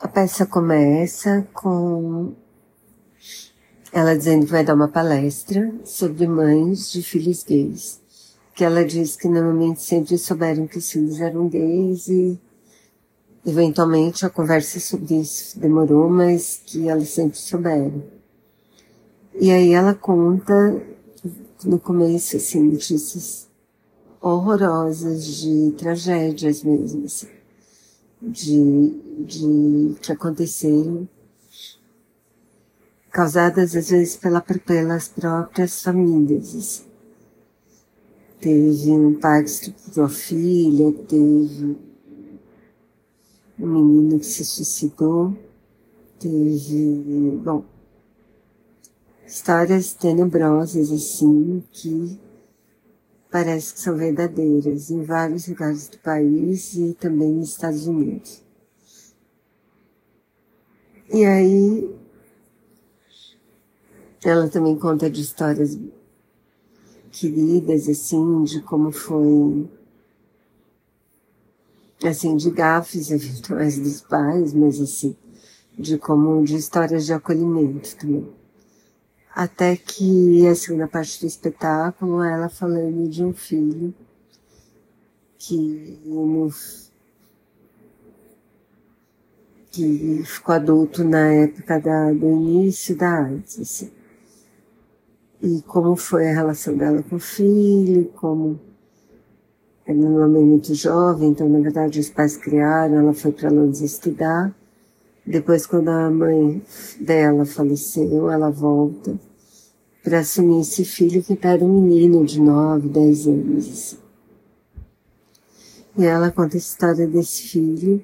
A peça começa com ela dizendo que vai dar uma palestra sobre mães de filhos gays. Que ela diz que normalmente sempre souberam que os filhos eram gays e eventualmente a conversa sobre isso demorou, mas que elas sempre souberam. E aí ela conta no começo, assim, notícias horrorosas de tragédias mesmo, assim, de, de que aconteceram causadas às vezes pela, pelas próprias famílias. Assim. Teve um pai que estuprou a filha, teve um menino que se suicidou, teve, bom, histórias tenebrosas assim que parece que são verdadeiras em vários lugares do país e também nos Estados Unidos. E aí ela também conta de histórias queridas, assim, de como foi, assim, de gafes eventuais dos pais, mas assim, de como, de histórias de acolhimento também. Até que a segunda parte do espetáculo, ela falando de um filho que que ficou adulto na época da, do início da AIDS, assim e como foi a relação dela com o filho, como ela é uma mãe muito jovem, então na verdade os pais criaram, ela foi para Londres estudar. Depois, quando a mãe dela faleceu, ela volta para assumir esse filho que era um menino de 9, 10 anos. Assim. E ela conta a história desse filho.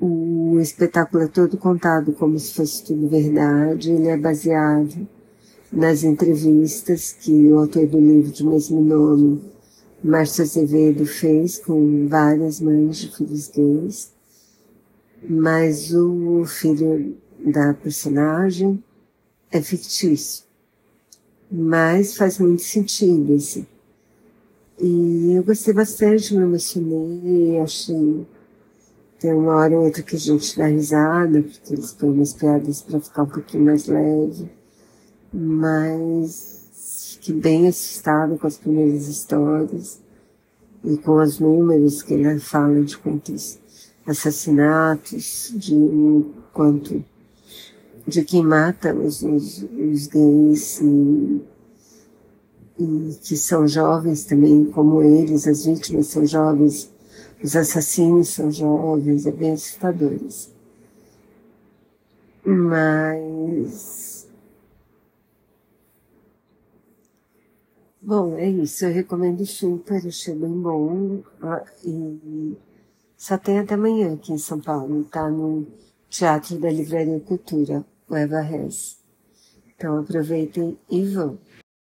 O espetáculo é todo contado como se fosse tudo verdade. Ele é baseado nas entrevistas que o autor do livro de mesmo nome, Márcio Azevedo, fez com várias mães de filhos gays, mas o filho da personagem é fictício. Mas faz muito sentido, assim. E eu gostei bastante, me emocionei, achei. Tem uma hora ou outra que a gente dá risada, porque eles põem umas piadas para ficar um pouquinho mais leve mas fiquei bem assustado com as primeiras histórias e com os números que ele fala de quantos assassinatos, de quanto de quem mata os, os, os gays e, e que são jovens também, como eles, as vítimas são jovens, os assassinos são jovens, é bem assustador. Mas Bom, é isso. Eu recomendo super, achei bem bom. Ah, e só tem até amanhã aqui em São Paulo. Tá no Teatro da Livraria Cultura, o Eva Res. Então aproveitem e vão.